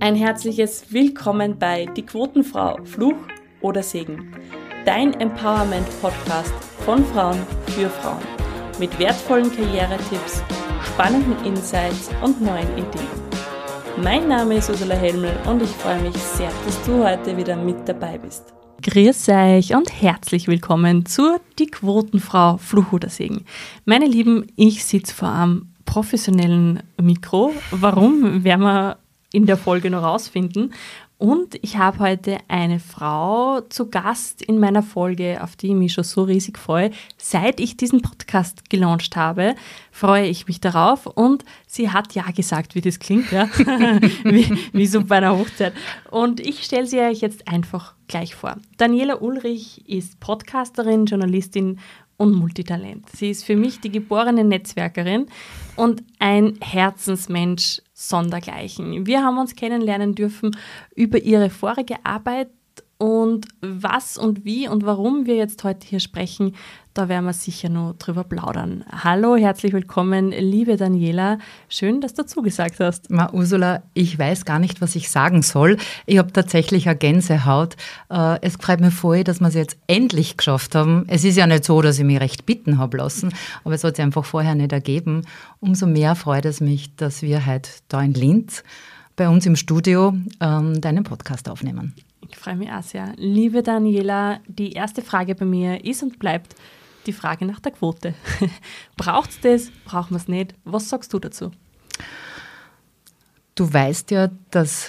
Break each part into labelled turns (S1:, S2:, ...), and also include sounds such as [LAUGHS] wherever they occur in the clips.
S1: Ein herzliches Willkommen bei Die Quotenfrau, Fluch oder Segen. Dein Empowerment-Podcast von Frauen für Frauen. Mit wertvollen Karrieretipps, spannenden Insights und neuen Ideen. Mein Name ist Ursula Helmel und ich freue mich sehr, dass du heute wieder mit dabei bist. Grüß euch und herzlich willkommen zur Die Quotenfrau Fluch oder Segen. Meine Lieben, ich sitze vor einem professionellen Mikro. Warum, werden wir in der Folge noch rausfinden. Und ich habe heute eine Frau zu Gast in meiner Folge, auf die ich mich schon so riesig freue. Seit ich diesen Podcast gelauncht habe, freue ich mich darauf. Und sie hat ja gesagt, wie das klingt, ja? [LAUGHS] wie, wie so bei einer Hochzeit. Und ich stelle sie euch jetzt einfach gleich vor. Daniela Ulrich ist Podcasterin, Journalistin und Multitalent. Sie ist für mich die geborene Netzwerkerin und ein Herzensmensch sondergleichen. Wir haben uns kennenlernen dürfen über ihre vorige Arbeit und was und wie und warum wir jetzt heute hier sprechen, da werden wir sicher noch drüber plaudern. Hallo, herzlich willkommen, liebe Daniela. Schön, dass du zugesagt hast.
S2: Ma, Ursula, ich weiß gar nicht, was ich sagen soll. Ich habe tatsächlich eine Gänsehaut. Äh, es freut mich voll, dass wir es jetzt endlich geschafft haben. Es ist ja nicht so, dass ich mich recht bitten habe lassen, aber es hat sich einfach vorher nicht ergeben. Umso mehr freut es mich, dass wir heute da in Linz bei uns im Studio ähm, deinen Podcast aufnehmen.
S1: Ich freue mich auch sehr. Liebe Daniela, die erste Frage bei mir ist und bleibt die Frage nach der Quote. [LAUGHS] Braucht es das? Brauchen wir es nicht? Was sagst du dazu?
S2: Du weißt ja, dass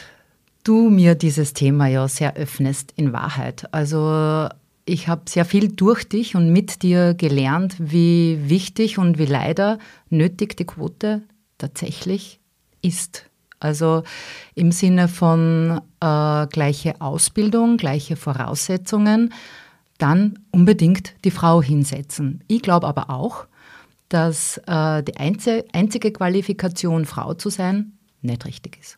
S2: du mir dieses Thema ja sehr öffnest in Wahrheit. Also ich habe sehr viel durch dich und mit dir gelernt, wie wichtig und wie leider nötig die Quote tatsächlich ist. Also im Sinne von äh, gleiche Ausbildung, gleiche Voraussetzungen, dann unbedingt die Frau hinsetzen. Ich glaube aber auch, dass äh, die einzige, Qualifikation, Frau zu sein, nicht richtig ist.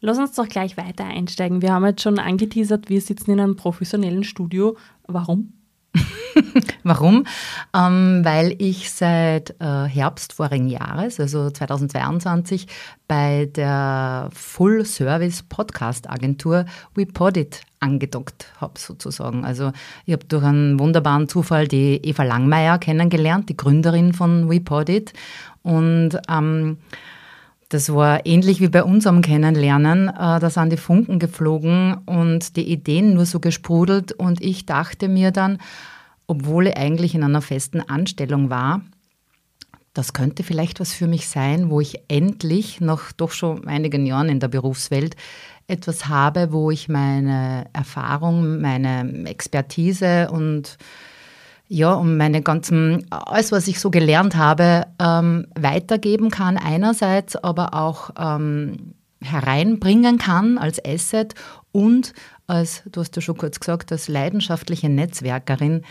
S1: Lass uns doch gleich weiter einsteigen. Wir haben jetzt schon angeteasert, wir sitzen in einem professionellen Studio. Warum? [LAUGHS]
S2: Warum? Ähm, weil ich seit äh, Herbst vorigen Jahres, also 2022, bei der Full-Service-Podcast-Agentur WePodit angedockt habe, sozusagen. Also ich habe durch einen wunderbaren Zufall die Eva Langmeier kennengelernt, die Gründerin von WePodit. Und ähm, das war ähnlich wie bei unserem Kennenlernen. Äh, da sind die Funken geflogen und die Ideen nur so gesprudelt. Und ich dachte mir dann, obwohl ich eigentlich in einer festen Anstellung war, das könnte vielleicht was für mich sein, wo ich endlich nach doch schon einigen Jahren in der Berufswelt etwas habe, wo ich meine Erfahrung, meine Expertise und ja, um meine ganzen, alles, was ich so gelernt habe, ähm, weitergeben kann einerseits, aber auch ähm, hereinbringen kann als Asset und als, du hast ja schon kurz gesagt, als leidenschaftliche Netzwerkerin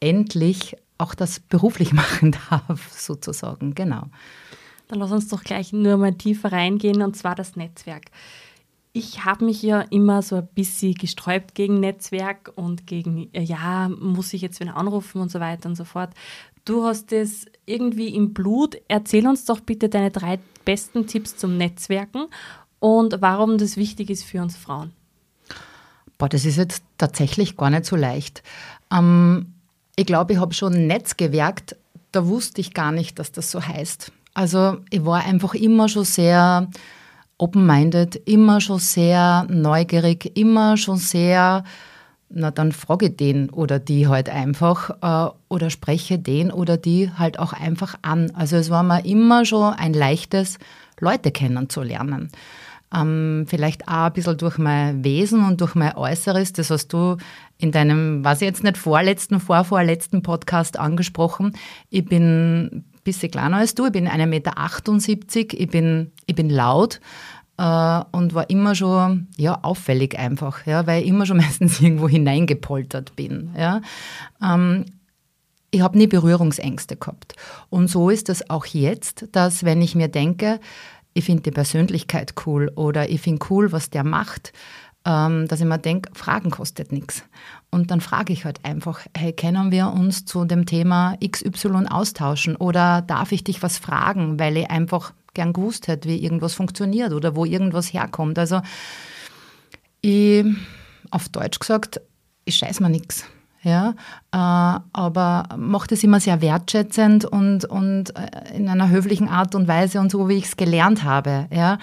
S2: endlich auch das beruflich [LAUGHS] machen darf, sozusagen. Genau.
S1: Dann lass uns doch gleich nur mal tiefer reingehen, und zwar das Netzwerk. Ich habe mich ja immer so ein bisschen gesträubt gegen Netzwerk und gegen, ja, muss ich jetzt wen anrufen und so weiter und so fort. Du hast es irgendwie im Blut. Erzähl uns doch bitte deine drei besten Tipps zum Netzwerken und warum das wichtig ist für uns Frauen.
S2: Boah, das ist jetzt tatsächlich gar nicht so leicht. Ähm, ich glaube, ich habe schon Netz gewerkt, da wusste ich gar nicht, dass das so heißt. Also ich war einfach immer schon sehr open-minded, immer schon sehr neugierig, immer schon sehr, na dann frage den oder die halt einfach äh, oder spreche den oder die halt auch einfach an. Also es war mir immer schon ein leichtes, Leute kennenzulernen. Ähm, vielleicht auch ein bisschen durch mein Wesen und durch mein Äußeres. Das hast du in deinem, was ich jetzt nicht, vorletzten, vorvorletzten Podcast angesprochen. Ich bin bisschen kleiner als du, ich bin 1,78 Meter, ich bin, ich bin laut äh, und war immer schon ja, auffällig einfach, ja, weil ich immer schon [LAUGHS] meistens irgendwo hineingepoltert bin. Ja. Ähm, ich habe nie Berührungsängste gehabt. Und so ist es auch jetzt, dass wenn ich mir denke, ich finde die Persönlichkeit cool oder ich finde cool, was der macht, ähm, dass ich mir denke, Fragen kostet nichts. Und dann frage ich halt einfach, hey, können wir uns zu dem Thema XY austauschen oder darf ich dich was fragen, weil ich einfach gern gewusst hätte, wie irgendwas funktioniert oder wo irgendwas herkommt. Also ich, auf Deutsch gesagt, ich scheiß mir nichts. Ja, äh, aber macht es immer sehr wertschätzend und, und äh, in einer höflichen Art und Weise und so, wie ich es gelernt habe. Ja.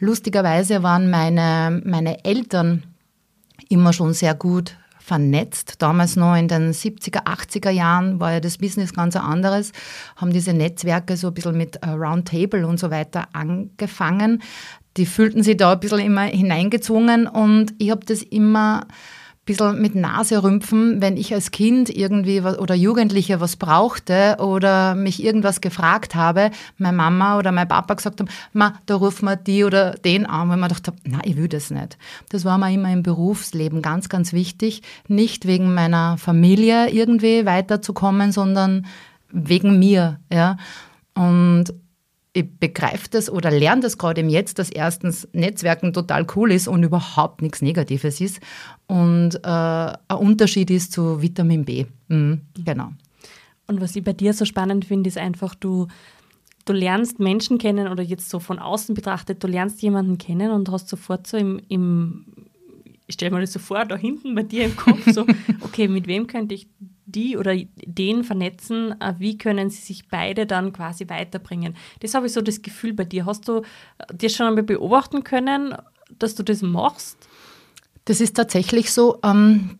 S2: Lustigerweise waren meine, meine Eltern immer schon sehr gut vernetzt. Damals noch in den 70er, 80er Jahren war ja das Business ganz anderes, haben diese Netzwerke so ein bisschen mit äh, Roundtable und so weiter angefangen. Die fühlten sich da ein bisschen immer hineingezwungen und ich habe das immer bisschen mit Nase rümpfen, wenn ich als Kind irgendwie was, oder Jugendliche was brauchte oder mich irgendwas gefragt habe, meine Mama oder mein Papa gesagt haben, ma, da rufen wir die oder den an, weil man dachte, na, ich will das nicht. Das war mir immer im Berufsleben ganz, ganz wichtig, nicht wegen meiner Familie irgendwie weiterzukommen, sondern wegen mir, ja. Und ich begreife das oder lerne das gerade im Jetzt, dass erstens Netzwerken total cool ist und überhaupt nichts Negatives ist und äh, ein Unterschied ist zu Vitamin B. Mhm, genau.
S1: Und was ich bei dir so spannend finde, ist einfach, du, du lernst Menschen kennen oder jetzt so von außen betrachtet, du lernst jemanden kennen und hast sofort so im, im ich stelle mir das so vor, da hinten bei dir im Kopf so, [LAUGHS] okay, mit wem könnte ich die oder den vernetzen, äh, wie können sie sich beide dann quasi weiterbringen. Das habe ich so das Gefühl bei dir. Hast du äh, dir schon einmal beobachten können, dass du das machst?
S2: Das ist tatsächlich so. Ähm,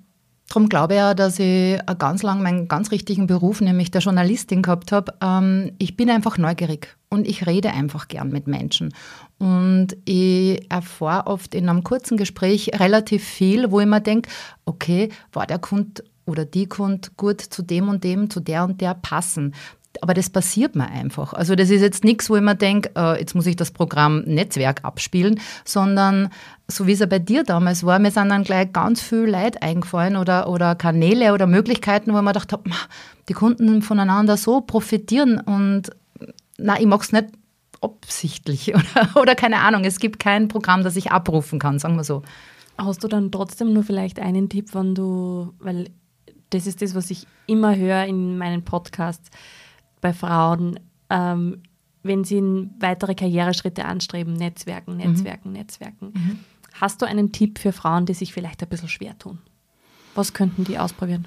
S2: darum glaube ich ja, dass ich ganz lang meinen ganz richtigen Beruf, nämlich der Journalistin, gehabt habe. Ähm, ich bin einfach neugierig und ich rede einfach gern mit Menschen. Und ich erfahre oft in einem kurzen Gespräch relativ viel, wo ich mir denke, okay, war der Kunde oder die Kunde gut zu dem und dem, zu der und der passen. Aber das passiert mir einfach. Also das ist jetzt nichts, wo ich mir denke, äh, jetzt muss ich das Programm Netzwerk abspielen, sondern so wie es ja bei dir damals war, mir sind dann gleich ganz viel Leid eingefallen oder, oder Kanäle oder Möglichkeiten, wo man gedacht habe, die Kunden voneinander so profitieren und na, ich mache es nicht absichtlich [LAUGHS] oder, oder keine Ahnung, es gibt kein Programm, das ich abrufen kann, sagen wir so.
S1: Hast du dann trotzdem nur vielleicht einen Tipp, wann du, weil das ist das, was ich immer höre in meinen Podcasts bei Frauen, ähm, wenn sie weitere Karriereschritte anstreben, Netzwerken, Netzwerken, mhm. Netzwerken. Mhm. Hast du einen Tipp für Frauen, die sich vielleicht ein bisschen schwer tun? Was könnten die ausprobieren?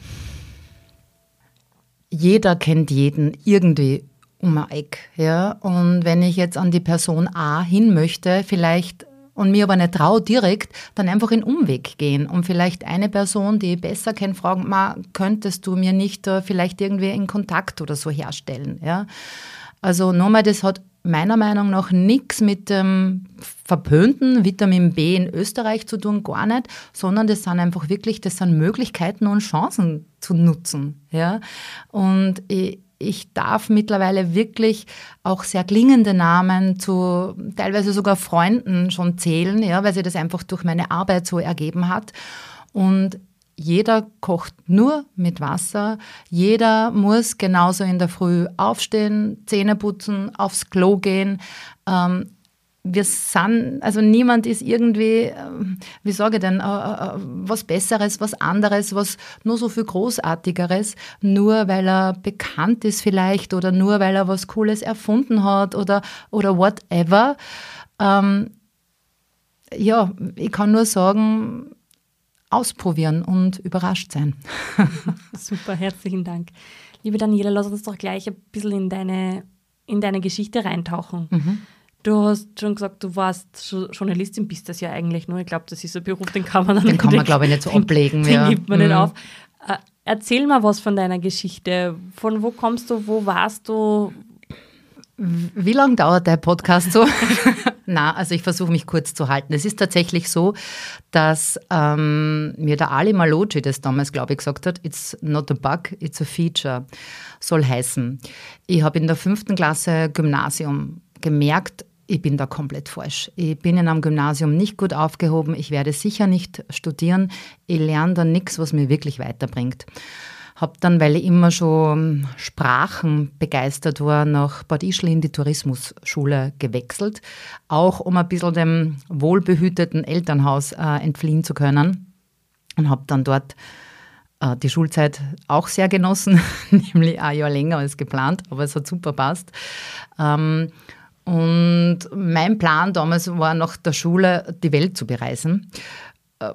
S2: Jeder kennt jeden irgendwie um ein Eck. Ja? Und wenn ich jetzt an die Person A hin möchte, vielleicht und mir aber nicht traue direkt, dann einfach in Umweg gehen und vielleicht eine Person, die ich besser kennt, fragen, ma, könntest du mir nicht uh, vielleicht irgendwie in Kontakt oder so herstellen, ja. Also nochmal, das hat meiner Meinung nach nichts mit dem verpönten Vitamin B in Österreich zu tun, gar nicht, sondern das sind einfach wirklich, das sind Möglichkeiten und Chancen zu nutzen, ja. Und ich, ich darf mittlerweile wirklich auch sehr klingende Namen zu teilweise sogar Freunden schon zählen, ja, weil sich das einfach durch meine Arbeit so ergeben hat. Und jeder kocht nur mit Wasser. Jeder muss genauso in der Früh aufstehen, Zähne putzen, aufs Klo gehen. Ähm, wir sind, also niemand ist irgendwie, ähm, wie sage ich denn, äh, äh, was Besseres, was anderes, was nur so viel Großartigeres, nur weil er bekannt ist vielleicht oder nur weil er was Cooles erfunden hat oder, oder whatever. Ähm, ja, ich kann nur sagen, ausprobieren und überrascht sein. [LAUGHS]
S1: Super, herzlichen Dank. Liebe Daniela, lass uns doch gleich ein bisschen in deine, in deine Geschichte reintauchen. Mhm. Du hast schon gesagt, du warst Journalistin, bist das ja eigentlich nur. Ich glaube, das ist ein Beruf, den kann man dann
S2: Den kann man, glaube ich, nicht so ablegen.
S1: Den, ja. gibt man mhm. nicht auf. Äh, erzähl mal was von deiner Geschichte. Von wo kommst du, wo warst du?
S2: Wie lange dauert der Podcast so? [LAUGHS] Na, also ich versuche mich kurz zu halten. Es ist tatsächlich so, dass ähm, mir der Ali Maloji das damals, glaube ich, gesagt hat, it's not a bug, it's a feature. Soll heißen, ich habe in der fünften Klasse Gymnasium gemerkt, ich bin da komplett falsch. Ich bin in einem Gymnasium nicht gut aufgehoben. Ich werde sicher nicht studieren. Ich lerne da nichts, was mir wirklich weiterbringt. Habe dann, weil ich immer schon Sprachen begeistert war, nach Bad Ischl in die Tourismusschule gewechselt, auch um ein bisschen dem wohlbehüteten Elternhaus äh, entfliehen zu können. Und habe dann dort äh, die Schulzeit auch sehr genossen, [LAUGHS] nämlich ein Jahr länger als geplant, aber es hat super passt. Ähm, Und mein Plan damals war nach der Schule die Welt zu bereisen äh,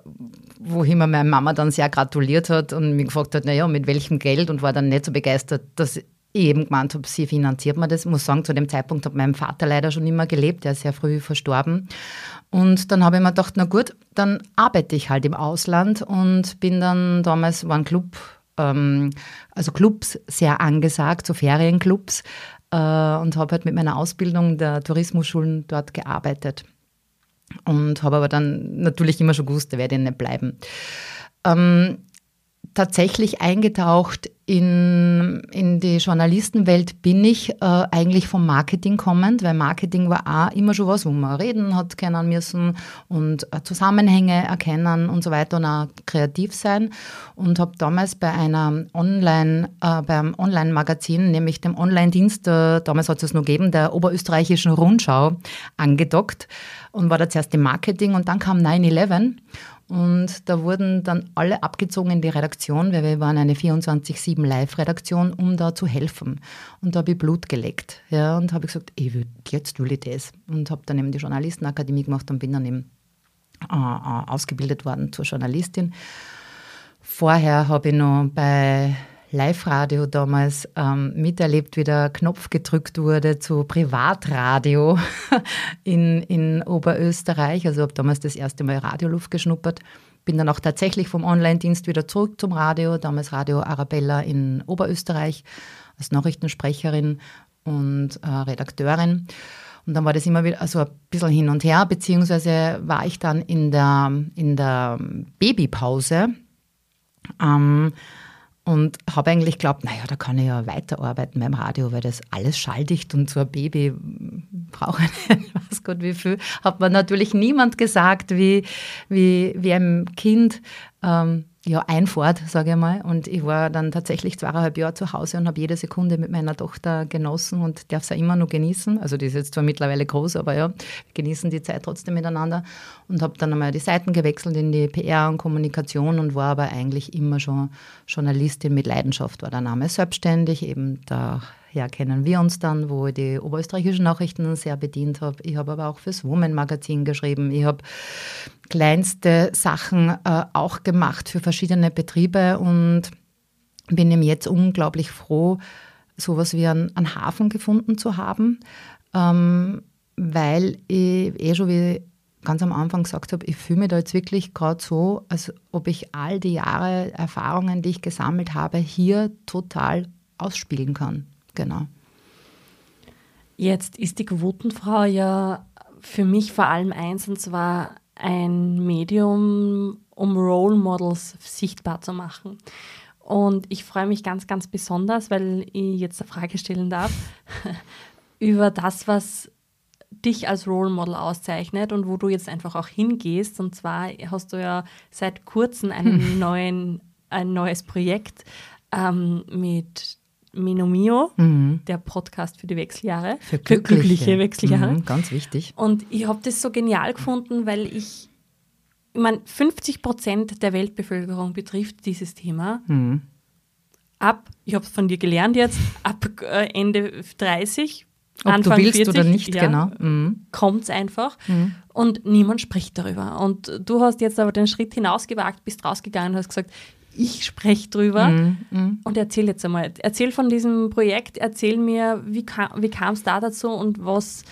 S2: wohin mir meine Mama dann sehr gratuliert hat und mich gefragt hat, naja, mit welchem Geld und war dann nicht so begeistert, dass ich eben gemeint habe, sie finanziert mir das. Ich muss sagen, zu dem Zeitpunkt hat mein Vater leider schon immer gelebt, er ist sehr früh verstorben. Und dann habe ich mir gedacht, na gut, dann arbeite ich halt im Ausland und bin dann, damals war ein Club, ähm, also Clubs sehr angesagt, so Ferienclubs, äh, und habe halt mit meiner Ausbildung der Tourismusschulen dort gearbeitet. Und habe aber dann natürlich immer schon gewusst, da werde ich nicht bleiben. Ähm, tatsächlich eingetaucht in, in die Journalistenwelt bin ich äh, eigentlich vom Marketing kommend, weil Marketing war auch immer schon was, wo man reden hat können müssen und äh, Zusammenhänge erkennen und so weiter und auch kreativ sein. Und habe damals bei einer Online, äh, beim Online-Magazin, nämlich dem Online-Dienst, äh, damals hat es noch gegeben, der Oberösterreichischen Rundschau, angedockt und war da zuerst im Marketing und dann kam 9-11 und da wurden dann alle abgezogen in die Redaktion, weil wir waren eine 24-7 Live-Redaktion, um da zu helfen. Und da habe ich Blut geleckt. Ja, und habe gesagt, ich will, jetzt will ich das. Und habe dann eben die Journalistenakademie gemacht und bin dann eben äh, äh ausgebildet worden zur Journalistin. Vorher habe ich noch bei Live-Radio damals ähm, miterlebt, wie der Knopf gedrückt wurde zu Privatradio [LAUGHS] in, in Oberösterreich. Also habe damals das erste Mal Radioluft geschnuppert. Bin dann auch tatsächlich vom Online-Dienst wieder zurück zum Radio, damals Radio Arabella in Oberösterreich als Nachrichtensprecherin und äh, Redakteurin. Und dann war das immer wieder also ein bisschen hin und her, beziehungsweise war ich dann in der, in der Babypause. Ähm, und habe eigentlich geglaubt, naja, da kann ich ja weiterarbeiten beim Radio, weil das alles schalldicht und so ein Baby brauche ich [LAUGHS] nicht, weiß Gott wie viel. Hat mir natürlich niemand gesagt, wie, wie, wie ein Kind ähm, ja, einfährt, sage ich mal. Und ich war dann tatsächlich zweieinhalb Jahre zu Hause und habe jede Sekunde mit meiner Tochter genossen und darf ja immer noch genießen. Also die ist jetzt zwar mittlerweile groß, aber ja, genießen die Zeit trotzdem miteinander. Und habe dann einmal die Seiten gewechselt in die PR und Kommunikation und war aber eigentlich immer schon Journalistin mit Leidenschaft, war der Name selbstständig, eben da Daher kennen wir uns dann, wo ich die oberösterreichischen Nachrichten sehr bedient habe. Ich habe aber auch fürs Woman Magazin geschrieben. Ich habe kleinste Sachen äh, auch gemacht für verschiedene Betriebe und bin ihm jetzt unglaublich froh, sowas wie einen, einen Hafen gefunden zu haben, ähm, weil ich eh schon wie ganz am Anfang gesagt habe, ich fühle mich da jetzt wirklich gerade so, als ob ich all die Jahre Erfahrungen, die ich gesammelt habe, hier total ausspielen kann. Genau.
S1: Jetzt ist die Quotenfrau ja für mich vor allem eins, und zwar ein Medium, um Role Models sichtbar zu machen. Und ich freue mich ganz, ganz besonders, weil ich jetzt eine Frage stellen darf, [LAUGHS] über das, was dich als Role Model auszeichnet und wo du jetzt einfach auch hingehst. Und zwar hast du ja seit kurzem einen [LAUGHS] neuen, ein neues Projekt ähm, mit Mino Mio, mhm. der Podcast für die Wechseljahre.
S2: Für glückliche, für glückliche
S1: Wechseljahre.
S2: Mhm, ganz wichtig.
S1: Und ich habe das so genial gefunden, weil ich, ich meine, 50 Prozent der Weltbevölkerung betrifft dieses Thema. Mhm. Ab, ich habe es von dir gelernt jetzt, ab äh, Ende 30
S2: ob Anfang du willst 40, oder nicht,
S1: ja,
S2: genau.
S1: Mhm. Kommt es einfach mhm. und niemand spricht darüber. Und du hast jetzt aber den Schritt hinausgewagt, bist rausgegangen und hast gesagt, ich spreche drüber mm, mm. und erzähl jetzt einmal. Erzähl von diesem Projekt, erzähl mir, wie kam es da dazu und was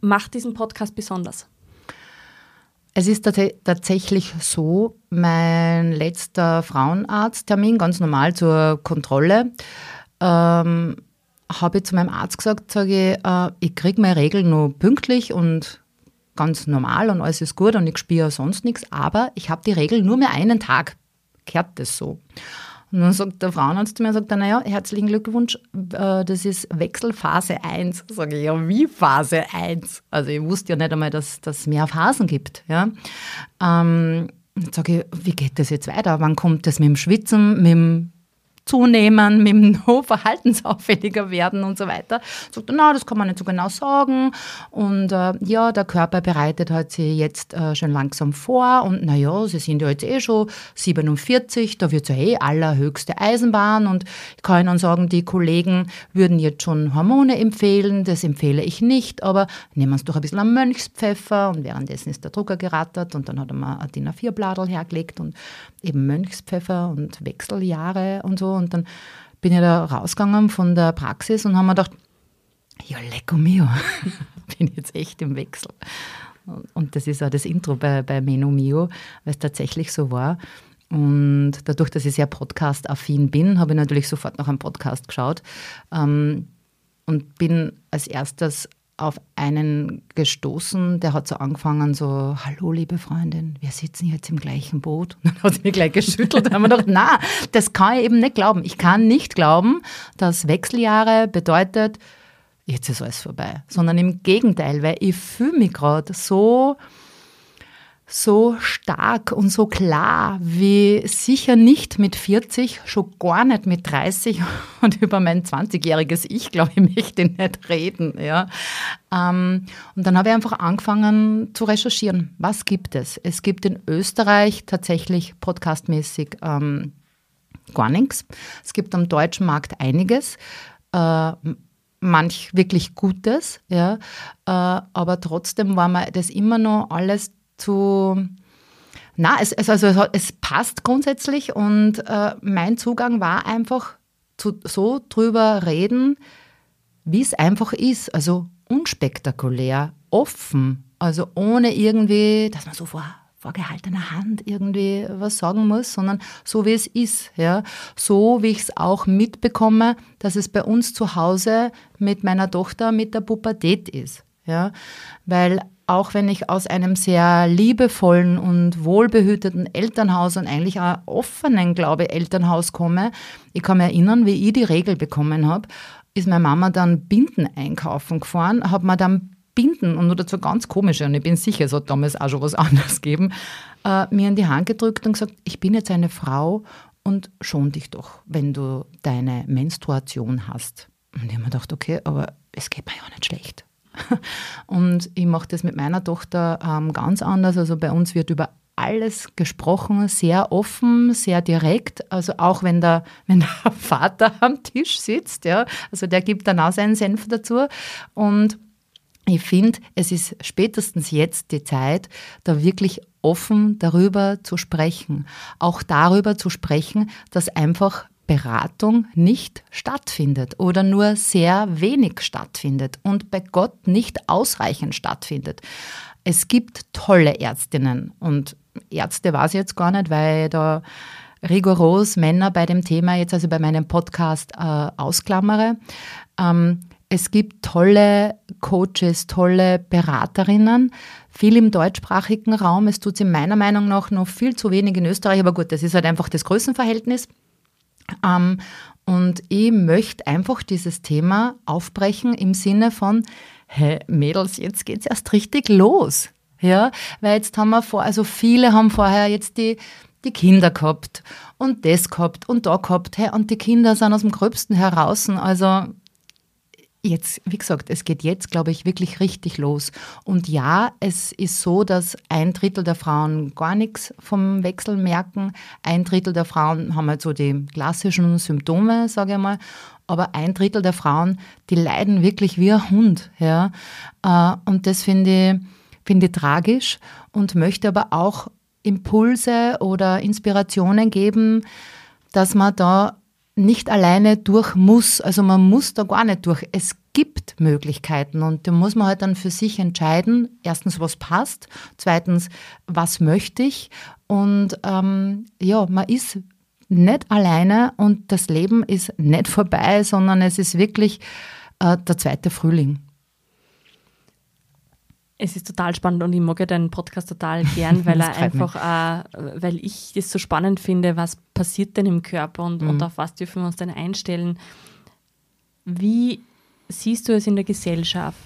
S1: macht diesen Podcast besonders?
S2: Es ist tatsächlich so, mein letzter Frauenarzttermin, ganz normal zur Kontrolle, ähm, habe ich zu meinem Arzt gesagt, sage ich, äh, ich kriege meine Regeln nur pünktlich und ganz normal und alles ist gut und ich spüre sonst nichts, aber ich habe die Regel nur mehr einen Tag gehört das so? Und dann sagt der Frauenarzt zu mir, sagt er, naja, herzlichen Glückwunsch, äh, das ist Wechselphase 1. Sage ich, ja, wie Phase 1? Also ich wusste ja nicht einmal, dass es mehr Phasen gibt. Ja. Ähm, sage ich, wie geht das jetzt weiter? Wann kommt das mit dem Schwitzen, mit dem zunehmen, mit dem No [LAUGHS] verhaltensauffälliger werden und so weiter. Sagt er, na, das kann man nicht so genau sagen. Und äh, ja, der Körper bereitet halt sie jetzt äh, schon langsam vor. Und naja, sie sind ja jetzt eh schon 47, da wird ja eh allerhöchste Eisenbahn. Und ich kann Ihnen sagen, die Kollegen würden jetzt schon Hormone empfehlen. Das empfehle ich nicht, aber nehmen uns doch ein bisschen am Mönchspfeffer. Und währenddessen ist der Drucker gerattert und dann hat er mal ein DIN A4-Bladel hergelegt und eben Mönchspfeffer und Wechseljahre und so. Und dann bin ich da rausgegangen von der Praxis und habe mir gedacht, ja, lecco mio, [LAUGHS] bin jetzt echt im Wechsel. Und das ist auch das Intro bei, bei Meno Mio, weil es tatsächlich so war. Und dadurch, dass ich sehr podcast-affin bin, habe ich natürlich sofort nach einem Podcast geschaut ähm, und bin als erstes auf einen gestoßen, der hat so angefangen, so, hallo liebe Freundin, wir sitzen jetzt im gleichen Boot. Und dann hat sie mich gleich geschüttelt und haben mir gedacht, na, das kann ich eben nicht glauben. Ich kann nicht glauben, dass Wechseljahre bedeutet, jetzt ist alles vorbei. Sondern im Gegenteil, weil ich fühle mich gerade so so stark und so klar wie sicher nicht mit 40, schon gar nicht mit 30 [LAUGHS] und über mein 20-jähriges Ich, glaube ich, [LAUGHS] möchte ich nicht reden. Ja. Ähm, und dann habe ich einfach angefangen zu recherchieren. Was gibt es? Es gibt in Österreich tatsächlich podcastmäßig ähm, gar nichts. Es gibt am deutschen Markt einiges. Äh, manch wirklich Gutes, ja, äh, aber trotzdem war mir das immer noch alles zu na, es, es, also es passt grundsätzlich und äh, mein Zugang war einfach zu, so drüber reden, wie es einfach ist. Also unspektakulär, offen, also ohne irgendwie, dass man so vor vorgehaltener Hand irgendwie was sagen muss, sondern so wie es ist. Ja? So wie ich es auch mitbekomme, dass es bei uns zu Hause mit meiner Tochter mit der Pubertät ist. Ja? Weil auch wenn ich aus einem sehr liebevollen und wohlbehüteten Elternhaus und eigentlich auch offenen, glaube ich, Elternhaus komme, ich kann mich erinnern, wie ich die Regel bekommen habe, ist meine Mama dann Binden einkaufen gefahren, hat mir dann Binden und nur dazu ganz komische, und ich bin sicher, es hat damals auch schon was [LAUGHS] anderes gegeben, äh, mir in die Hand gedrückt und gesagt, ich bin jetzt eine Frau und schon dich doch, wenn du deine Menstruation hast. Und ich habe mir gedacht, okay, aber es geht mir ja nicht schlecht. [LAUGHS] Und ich mache das mit meiner Tochter ähm, ganz anders. Also bei uns wird über alles gesprochen, sehr offen, sehr direkt. Also auch wenn der, [LAUGHS] wenn der Vater am Tisch sitzt, ja, also der gibt dann auch seinen Senf dazu. Und ich finde, es ist spätestens jetzt die Zeit, da wirklich offen darüber zu sprechen. Auch darüber zu sprechen, dass einfach Beratung nicht stattfindet oder nur sehr wenig stattfindet und bei Gott nicht ausreichend stattfindet. Es gibt tolle Ärztinnen und Ärzte war es jetzt gar nicht, weil da rigoros Männer bei dem Thema jetzt also bei meinem Podcast äh, ausklammere. Ähm, es gibt tolle Coaches, tolle Beraterinnen, viel im deutschsprachigen Raum. Es tut es in meiner Meinung nach noch viel zu wenig in Österreich, aber gut, das ist halt einfach das Größenverhältnis. Ähm, und ich möchte einfach dieses Thema aufbrechen im Sinne von, hey Mädels, jetzt geht es erst richtig los. Ja, weil jetzt haben wir vor, also viele haben vorher jetzt die, die Kinder gehabt und das gehabt und da gehabt, hey, und die Kinder sind aus dem Gröbsten heraus. Also Jetzt, wie gesagt, es geht jetzt, glaube ich, wirklich richtig los. Und ja, es ist so, dass ein Drittel der Frauen gar nichts vom Wechsel merken. Ein Drittel der Frauen haben halt so die klassischen Symptome, sage ich mal. Aber ein Drittel der Frauen, die leiden wirklich wie ein Hund. Ja? Äh, und das finde ich, finde ich tragisch und möchte aber auch Impulse oder Inspirationen geben, dass man da nicht alleine durch muss. Also man muss da gar nicht durch. Es gibt Möglichkeiten und da muss man halt dann für sich entscheiden. Erstens, was passt. Zweitens, was möchte ich. Und ähm, ja, man ist nicht alleine und das Leben ist nicht [LAUGHS] vorbei, sondern es ist wirklich äh, der zweite Frühling.
S1: Es ist total spannend und ich mag ja deinen Podcast total [LAUGHS] gern, weil er einfach, äh, weil ich es so spannend finde, was passiert denn im Körper und, mhm. und auf was dürfen wir uns denn einstellen. Wie siehst du es in der Gesellschaft?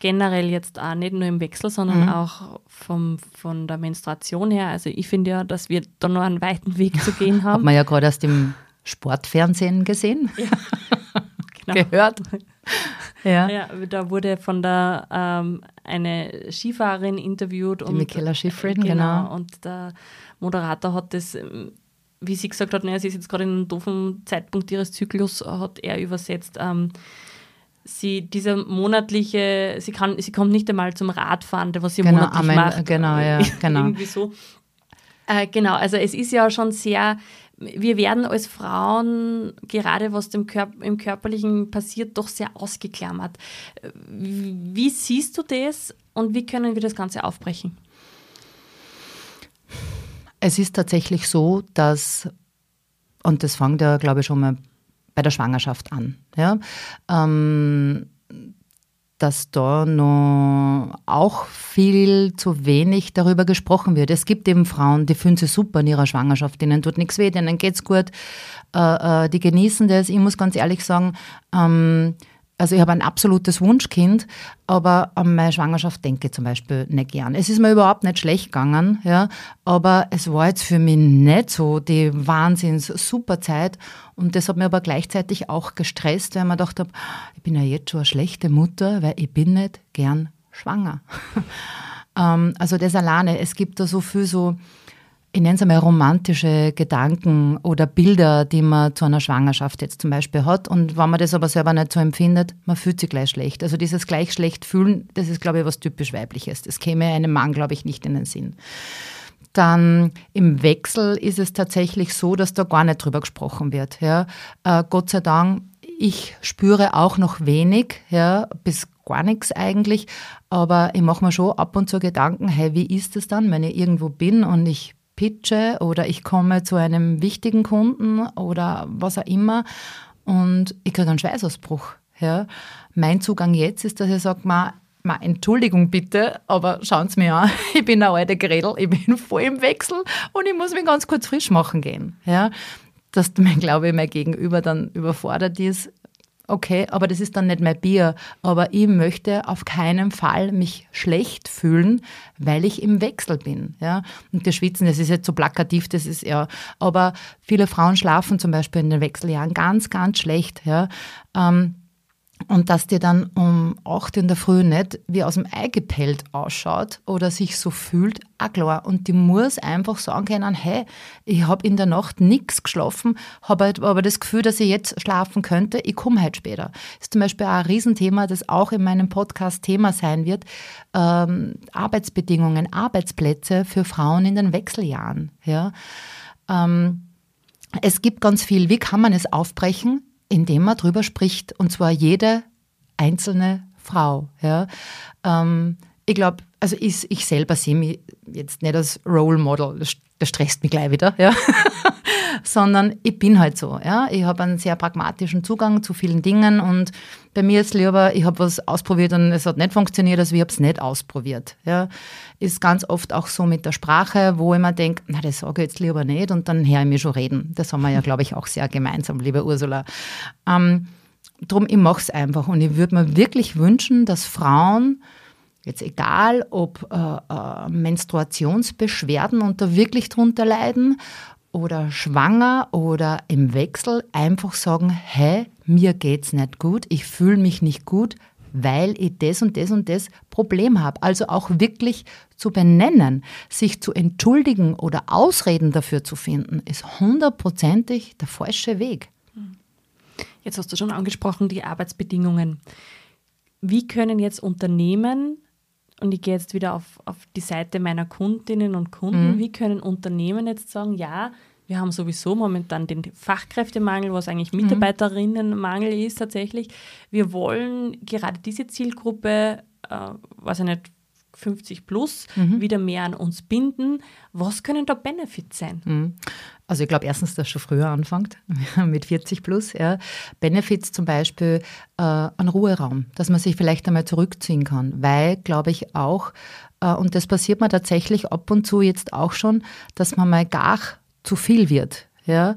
S1: Generell jetzt auch nicht nur im Wechsel, sondern mhm. auch vom, von der Menstruation her. Also ich finde ja, dass wir da noch einen weiten Weg zu gehen [LAUGHS] haben.
S2: Hat man ja gerade erst im Sportfernsehen gesehen, ja, [LAUGHS] genau. gehört.
S1: Ja. ja. da wurde von der ähm, eine Skifahrerin interviewt.
S2: Die und, Michaela Schifrin, genau,
S1: genau. Und der Moderator hat das, ähm, wie sie gesagt hat, naja, sie ist jetzt gerade in einem doofen Zeitpunkt ihres Zyklus, hat er übersetzt. Ähm, sie dieser monatliche, sie kann, sie kommt nicht einmal zum Radfahren, was sie genau, monatlich Amen, macht.
S2: Genau, ja, [LAUGHS] genau.
S1: Irgendwie so. Äh, genau, also es ist ja schon sehr, wir werden als Frauen, gerade was dem Körp im Körperlichen passiert, doch sehr ausgeklammert. Wie siehst du das und wie können wir das Ganze aufbrechen?
S2: Es ist tatsächlich so, dass, und das fängt ja, glaube ich, schon mal bei der Schwangerschaft an. Ja? Ähm, dass da noch auch viel zu wenig darüber gesprochen wird. Es gibt eben Frauen, die fühlen sich super in ihrer Schwangerschaft, denen tut nichts weh, denen geht's gut, äh, äh, die genießen das. Ich muss ganz ehrlich sagen, ähm, also ich habe ein absolutes Wunschkind, aber an meine Schwangerschaft denke ich zum Beispiel nicht gern. Es ist mir überhaupt nicht schlecht gegangen, ja, aber es war jetzt für mich nicht so die wahnsinns super Zeit und das hat mir aber gleichzeitig auch gestresst, weil gedacht habe, ich bin ja jetzt schon eine schlechte Mutter, weil ich bin nicht gern schwanger. [LAUGHS] ähm, also das alleine, es gibt da so viel so ich nenne es einmal romantische Gedanken oder Bilder, die man zu einer Schwangerschaft jetzt zum Beispiel hat. Und wenn man das aber selber nicht so empfindet, man fühlt sich gleich schlecht. Also dieses gleich schlecht fühlen, das ist, glaube ich, was typisch weibliches. Das käme einem Mann, glaube ich, nicht in den Sinn. Dann im Wechsel ist es tatsächlich so, dass da gar nicht drüber gesprochen wird. Ja. Äh, Gott sei Dank, ich spüre auch noch wenig, ja, bis gar nichts eigentlich, aber ich mache mir schon ab und zu Gedanken, hey, wie ist es dann, wenn ich irgendwo bin und ich pitche oder ich komme zu einem wichtigen Kunden oder was auch immer und ich kriege einen Schweißausbruch. Ja. Mein Zugang jetzt ist, dass ich sage, ma, ma, Entschuldigung bitte, aber schauen Sie mir an, [LAUGHS] ich bin eine alte Gredel, ich bin voll im Wechsel und ich muss mich ganz kurz frisch machen gehen. Ja. Dass mein Glaube, mein Gegenüber dann überfordert ist, okay, aber das ist dann nicht mein Bier. Aber ich möchte auf keinen Fall mich schlecht fühlen, weil ich im Wechsel bin. Ja? Und das Schwitzen, das ist jetzt so plakativ, das ist ja, aber viele Frauen schlafen zum Beispiel in den Wechseljahren ganz, ganz schlecht. Ja? Ähm, und dass dir dann um 8 in der Früh nicht wie aus dem Ei gepellt ausschaut oder sich so fühlt, auch klar. Und die muss einfach sagen können, hey, ich habe in der Nacht nichts geschlafen, habe halt aber das Gefühl, dass ich jetzt schlafen könnte, ich komme halt später. Das ist zum Beispiel auch ein Riesenthema, das auch in meinem Podcast Thema sein wird. Ähm, Arbeitsbedingungen, Arbeitsplätze für Frauen in den Wechseljahren. Ja. Ähm, es gibt ganz viel, wie kann man es aufbrechen? Indem man drüber spricht, und zwar jede einzelne Frau. Ja. Ähm, ich glaube, also ich, ich selber sehe mich jetzt nicht als Role Model, das, das stresst mich gleich wieder, ja. [LAUGHS] sondern ich bin halt so. Ja. Ich habe einen sehr pragmatischen Zugang zu vielen Dingen und bei mir ist lieber, ich habe was ausprobiert und es hat nicht funktioniert, also ich habe es nicht ausprobiert. Ja. Ist ganz oft auch so mit der Sprache, wo ich mir denke, na, das sage ich jetzt lieber nicht und dann höre ich mir schon reden. Das haben wir ja, glaube ich, auch sehr gemeinsam, liebe Ursula. Ähm, drum, ich mache es einfach und ich würde mir wirklich wünschen, dass Frauen Jetzt egal, ob äh, äh, Menstruationsbeschwerden und da wirklich drunter leiden oder schwanger oder im Wechsel, einfach sagen, hey, mir geht's nicht gut, ich fühle mich nicht gut, weil ich das und das und das Problem habe. Also auch wirklich zu benennen, sich zu entschuldigen oder Ausreden dafür zu finden, ist hundertprozentig der falsche Weg.
S1: Jetzt hast du schon angesprochen, die Arbeitsbedingungen. Wie können jetzt Unternehmen und ich gehe jetzt wieder auf, auf die Seite meiner Kundinnen und Kunden, mhm. wie können Unternehmen jetzt sagen, ja, wir haben sowieso momentan den Fachkräftemangel, was eigentlich mhm. Mitarbeiterinnenmangel ist tatsächlich. Wir wollen gerade diese Zielgruppe, äh, weiß ich nicht, 50 plus, mhm. wieder mehr an uns binden. Was können da Benefits sein?
S2: Mhm. Also ich glaube erstens, dass schon früher anfängt, [LAUGHS] mit 40 plus. Ja. Benefits zum Beispiel äh, ein Ruheraum, dass man sich vielleicht einmal zurückziehen kann, weil, glaube ich, auch, äh, und das passiert mir tatsächlich ab und zu jetzt auch schon, dass man mal gar zu viel wird. Ja.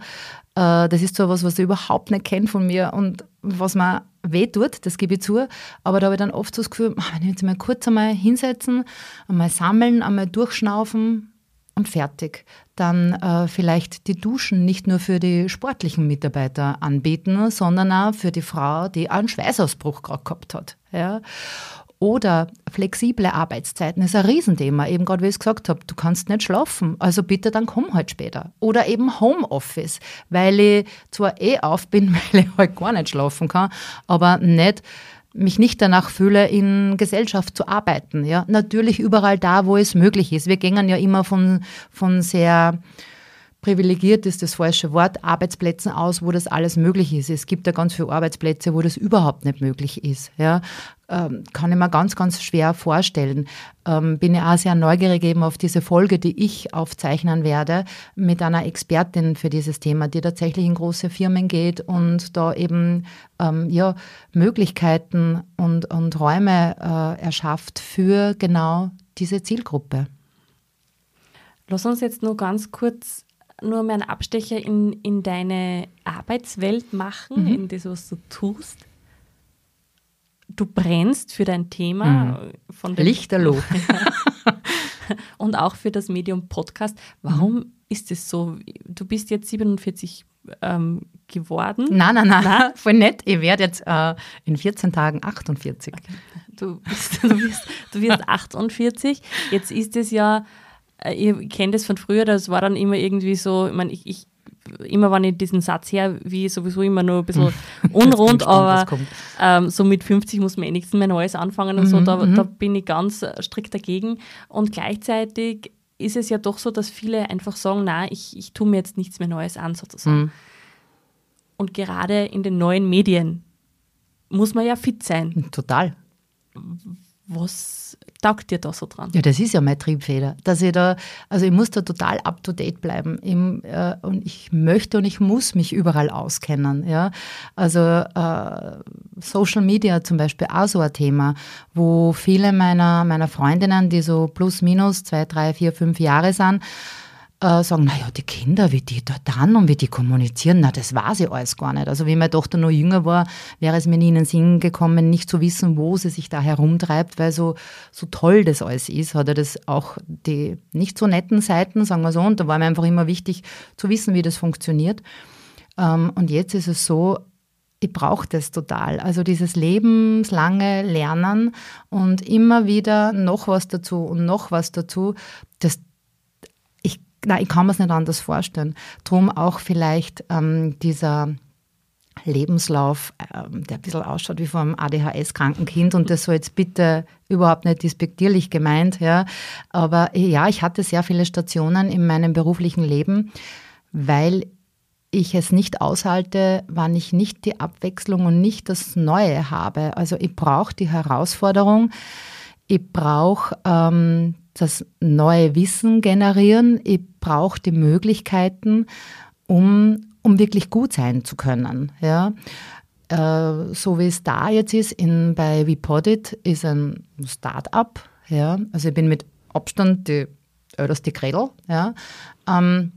S2: Äh, das ist so etwas, was ich überhaupt nicht kenne von mir und was mir weh tut, das gebe ich zu. Aber da habe ich dann oft so das Gefühl, wenn ich jetzt mal kurz einmal hinsetzen, einmal sammeln, einmal durchschnaufen, und fertig. Dann äh, vielleicht die Duschen nicht nur für die sportlichen Mitarbeiter anbieten, sondern auch für die Frau, die einen Schweißausbruch gerade gehabt hat. Ja. Oder flexible Arbeitszeiten ist ein Riesenthema. Eben gerade, wie ich es gesagt habe, du kannst nicht schlafen, also bitte dann komm halt später. Oder eben Homeoffice, weil ich zwar eh auf bin, [LAUGHS] weil ich halt gar nicht schlafen kann, aber nicht mich nicht danach fühle, in Gesellschaft zu arbeiten. Ja, natürlich überall da, wo es möglich ist. Wir gehen ja immer von, von sehr privilegiert ist das falsche Wort, Arbeitsplätzen aus, wo das alles möglich ist. Es gibt ja ganz viele Arbeitsplätze, wo das überhaupt nicht möglich ist. Ja, ähm, kann ich mir ganz, ganz schwer vorstellen. Ähm, bin ja auch sehr neugierig eben auf diese Folge, die ich aufzeichnen werde mit einer Expertin für dieses Thema, die tatsächlich in große Firmen geht und da eben ähm, ja, Möglichkeiten und, und Räume äh, erschafft für genau diese Zielgruppe.
S1: Lass uns jetzt nur ganz kurz nur mal einen Abstecher in, in deine Arbeitswelt machen, mhm. in das, was du tust. Du brennst für dein Thema. Mhm.
S2: Von Lichterloh. [LAUGHS]
S1: Und auch für das Medium Podcast. Warum mhm. ist es so? Du bist jetzt 47 ähm, geworden.
S2: Nein, nein, nein, nein, voll nett. Ich werde jetzt äh, in 14 Tagen 48. Okay. [LAUGHS]
S1: Du, bist, du, wirst, du wirst 48. Jetzt ist es ja äh, ich kenne das von früher, das war dann immer irgendwie so, ich meine, ich, ich immer wenn ich diesen Satz her, wie sowieso immer nur ein bisschen [LAUGHS] unrund, aber ähm, so mit 50 muss man eh nichts mehr Neues anfangen und mhm, so, da, mhm. da bin ich ganz strikt dagegen. Und gleichzeitig ist es ja doch so, dass viele einfach sagen, na, ich, ich tue mir jetzt nichts mehr Neues an, sozusagen. Mhm. Und gerade in den neuen Medien muss man ja fit sein.
S2: Total.
S1: Was taugt dir da so dran?
S2: Ja, das ist ja meine Triebfeder. Dass ich da, also ich muss da total up to date bleiben. Ich, äh, und ich möchte und ich muss mich überall auskennen. Ja? Also äh, Social Media zum Beispiel auch so ein Thema, wo viele meiner, meiner Freundinnen, die so plus minus zwei, drei, vier, fünf Jahre sind, äh, sagen, naja, die Kinder, wie die da dann und wie die kommunizieren, na, das weiß ich alles gar nicht. Also wie meine Tochter noch jünger war, wäre es mir nie in den Sinn gekommen, nicht zu wissen, wo sie sich da herumtreibt, weil so, so toll das alles ist, hat er das auch die nicht so netten Seiten, sagen wir so, und da war mir einfach immer wichtig zu wissen, wie das funktioniert. Ähm, und jetzt ist es so, ich brauche das total. Also dieses lebenslange Lernen und immer wieder noch was dazu und noch was dazu, das na, ich kann mir es nicht anders vorstellen. Drum auch vielleicht ähm, dieser Lebenslauf, ähm, der ein bisschen ausschaut wie vom ADHS-kranken Kind und das soll jetzt bitte überhaupt nicht despektierlich gemeint, ja. Aber ja, ich hatte sehr viele Stationen in meinem beruflichen Leben, weil ich es nicht aushalte, wann ich nicht die Abwechslung und nicht das Neue habe. Also ich brauche die Herausforderung, ich brauche ähm, das neue Wissen generieren. Ich brauche die Möglichkeiten, um, um wirklich gut sein zu können. Ja. Äh, so wie es da jetzt ist, in, bei WePodit ist ein Start-up. Ja. Also ich bin mit Abstand die älteste Kredel. Ja. Ähm,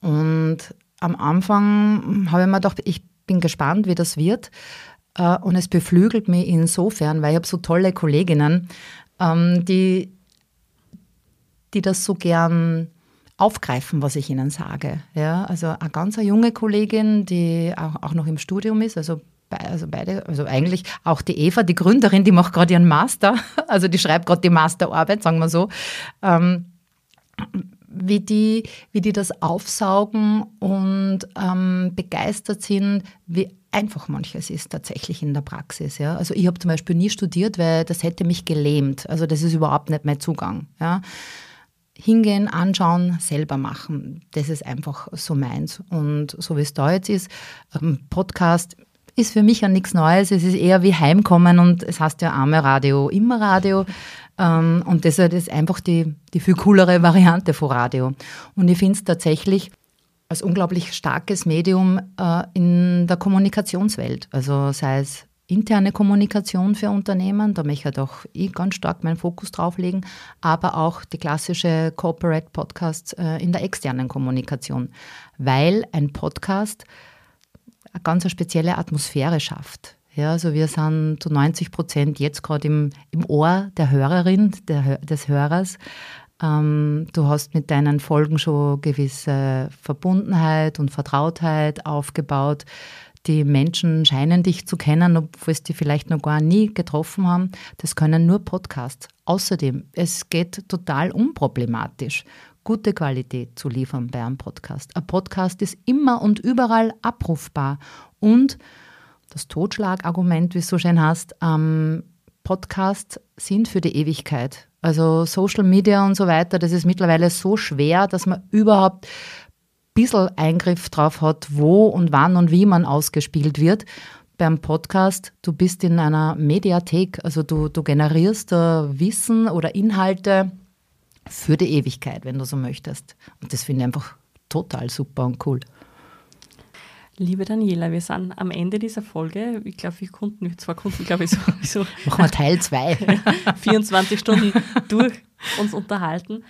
S2: und am Anfang habe ich mir gedacht, ich bin gespannt, wie das wird. Äh, und es beflügelt mich insofern, weil ich habe so tolle Kolleginnen, ähm, die die das so gern aufgreifen, was ich ihnen sage. Ja, also eine ganz junge Kollegin, die auch, auch noch im Studium ist, also also beide, also eigentlich auch die Eva, die Gründerin, die macht gerade ihren Master, [LAUGHS] also die schreibt gerade die Masterarbeit, sagen wir so. Ähm, wie die, wie die das aufsaugen und ähm, begeistert sind, wie einfach manches ist tatsächlich in der Praxis. Ja. Also ich habe zum Beispiel nie studiert, weil das hätte mich gelähmt. Also das ist überhaupt nicht mein Zugang. Ja hingehen, anschauen, selber machen. Das ist einfach so meins. Und so wie es da jetzt ist, ähm, Podcast ist für mich ja nichts Neues. Es ist eher wie Heimkommen und es heißt ja arme Radio, immer Radio. Ähm, und deshalb ist einfach die, die viel coolere Variante von Radio. Und ich finde es tatsächlich als unglaublich starkes Medium äh, in der Kommunikationswelt. Also sei es interne Kommunikation für Unternehmen, da möchte ich auch ich ganz stark meinen Fokus drauf legen, aber auch die klassische Corporate Podcasts äh, in der externen Kommunikation, weil ein Podcast eine ganz spezielle Atmosphäre schafft. Ja, also wir sind zu 90 Prozent jetzt gerade im, im Ohr der Hörerin, der, des Hörers. Ähm, du hast mit deinen Folgen schon gewisse Verbundenheit und Vertrautheit aufgebaut. Die Menschen scheinen dich zu kennen, obwohl sie dich vielleicht noch gar nie getroffen haben. Das können nur Podcasts. Außerdem, es geht total unproblematisch, gute Qualität zu liefern bei einem Podcast. Ein Podcast ist immer und überall abrufbar. Und das Totschlagargument, wie es so schön hast, ähm, Podcasts sind für die Ewigkeit. Also Social Media und so weiter, das ist mittlerweile so schwer, dass man überhaupt bisschen Eingriff drauf hat, wo und wann und wie man ausgespielt wird. Beim Podcast, du bist in einer Mediathek, also du, du generierst uh, Wissen oder Inhalte für die Ewigkeit, wenn du so möchtest. Und das finde ich einfach total super und cool.
S1: Liebe Daniela, wir sind am Ende dieser Folge. Ich glaube, wir konnten, zwei Kunden, glaube ich, so, so
S2: Machen wir Teil 2.
S1: 24 [LAUGHS] Stunden durch uns unterhalten.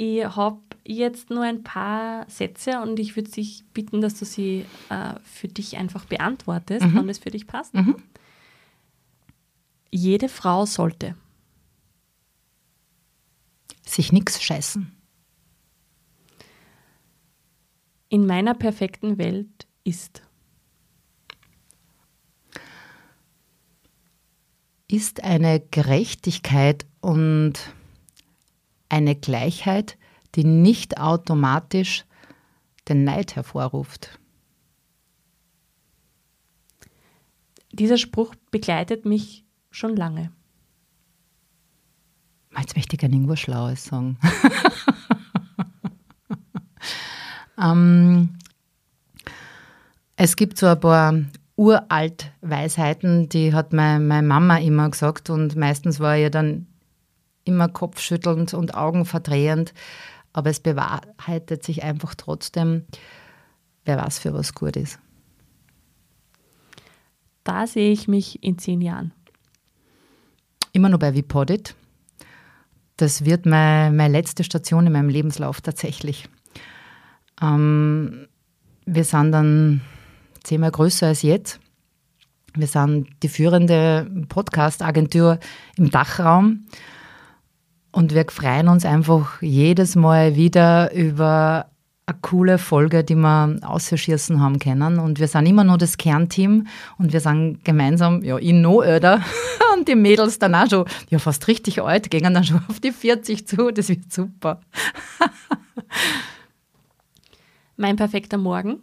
S1: Ich habe jetzt nur ein paar Sätze und ich würde dich bitten, dass du sie äh, für dich einfach beantwortest, mhm. wann es für dich passt. Mhm. Jede Frau sollte
S2: sich nichts scheißen.
S1: In meiner perfekten Welt ist?
S2: Ist eine Gerechtigkeit und eine Gleichheit, die nicht automatisch den Neid hervorruft.
S1: Dieser Spruch begleitet mich schon lange.
S2: Jetzt möchte ich gerne irgendwas Schlaues sagen. [LAUGHS] ähm, es gibt so ein paar uralt Weisheiten, die hat meine, meine Mama immer gesagt und meistens war ihr dann immer kopfschüttelnd und augenverdrehend. Aber es bewahrheitet sich einfach trotzdem, wer weiß, für was gut ist.
S1: Da sehe ich mich in zehn Jahren.
S2: Immer noch bei Vipodit. Das wird meine, meine letzte Station in meinem Lebenslauf tatsächlich. Ähm, wir sind dann zehnmal größer als jetzt. Wir sind die führende Podcast-Agentur im Dachraum und wir freuen uns einfach jedes Mal wieder über eine coole Folge, die wir ausgeschießen haben können. Und wir sind immer nur das Kernteam und wir sind gemeinsam, ja, ich noch älter [LAUGHS] und die Mädels dann auch schon, ja, fast richtig alt, gehen dann schon auf die 40 zu. Das wird super. [LAUGHS]
S1: mein perfekter Morgen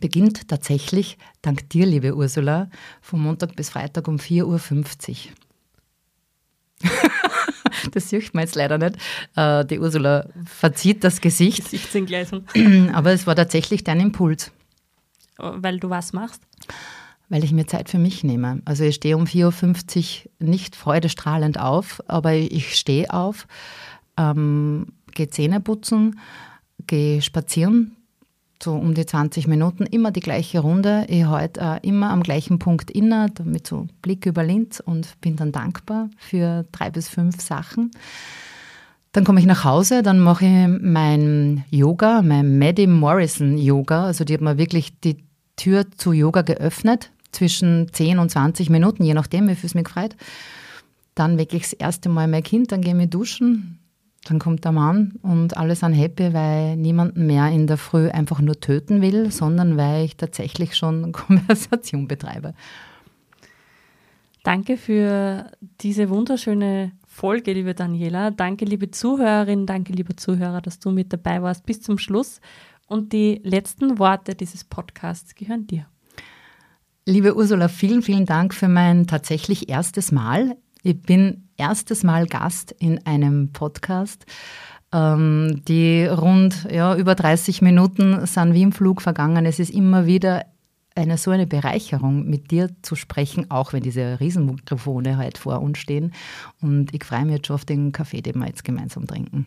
S2: beginnt tatsächlich, dank dir, liebe Ursula, von Montag bis Freitag um 4.50 Uhr. [LAUGHS] [LAUGHS] das sieht man jetzt leider nicht. Äh, die Ursula verzieht das Gesicht.
S1: Gesichtsentgleisung. [CLEARS THROAT]
S2: Aber es war tatsächlich dein Impuls.
S1: Weil du was machst?
S2: Weil ich mir Zeit für mich nehme. Also ich stehe um 4.50 Uhr nicht freudestrahlend auf, aber ich stehe auf, ähm, gehe Zähne putzen, gehe spazieren, so um die 20 Minuten, immer die gleiche Runde. Ich halte äh, immer am gleichen Punkt inne, damit so Blick über Linz und bin dann dankbar für drei bis fünf Sachen. Dann komme ich nach Hause, dann mache ich mein Yoga, mein Maddie Morrison Yoga. Also die hat mir wirklich die Tür zu Yoga geöffnet, zwischen 10 und 20 Minuten, je nachdem, wie viel es mich gefreut. Dann wecke ich das erste Mal mein Kind, dann gehe ich duschen, dann kommt der Mann und alle sind happy, weil niemanden mehr in der Früh einfach nur töten will, sondern weil ich tatsächlich schon [LAUGHS] Konversation betreibe.
S1: Danke für diese wunderschöne Folge, liebe Daniela. Danke, liebe Zuhörerin, danke, liebe Zuhörer, dass du mit dabei warst bis zum Schluss. Und die letzten Worte dieses Podcasts gehören dir.
S2: Liebe Ursula, vielen, vielen Dank für mein tatsächlich erstes Mal. Ich bin erstes Mal Gast in einem Podcast. Ähm, die rund ja, über 30 Minuten sind wie im Flug vergangen. Es ist immer wieder eine so eine Bereicherung, mit dir zu sprechen, auch wenn diese Riesenmikrofone halt vor uns stehen. Und ich freue mich jetzt schon auf den Kaffee, den wir jetzt gemeinsam trinken.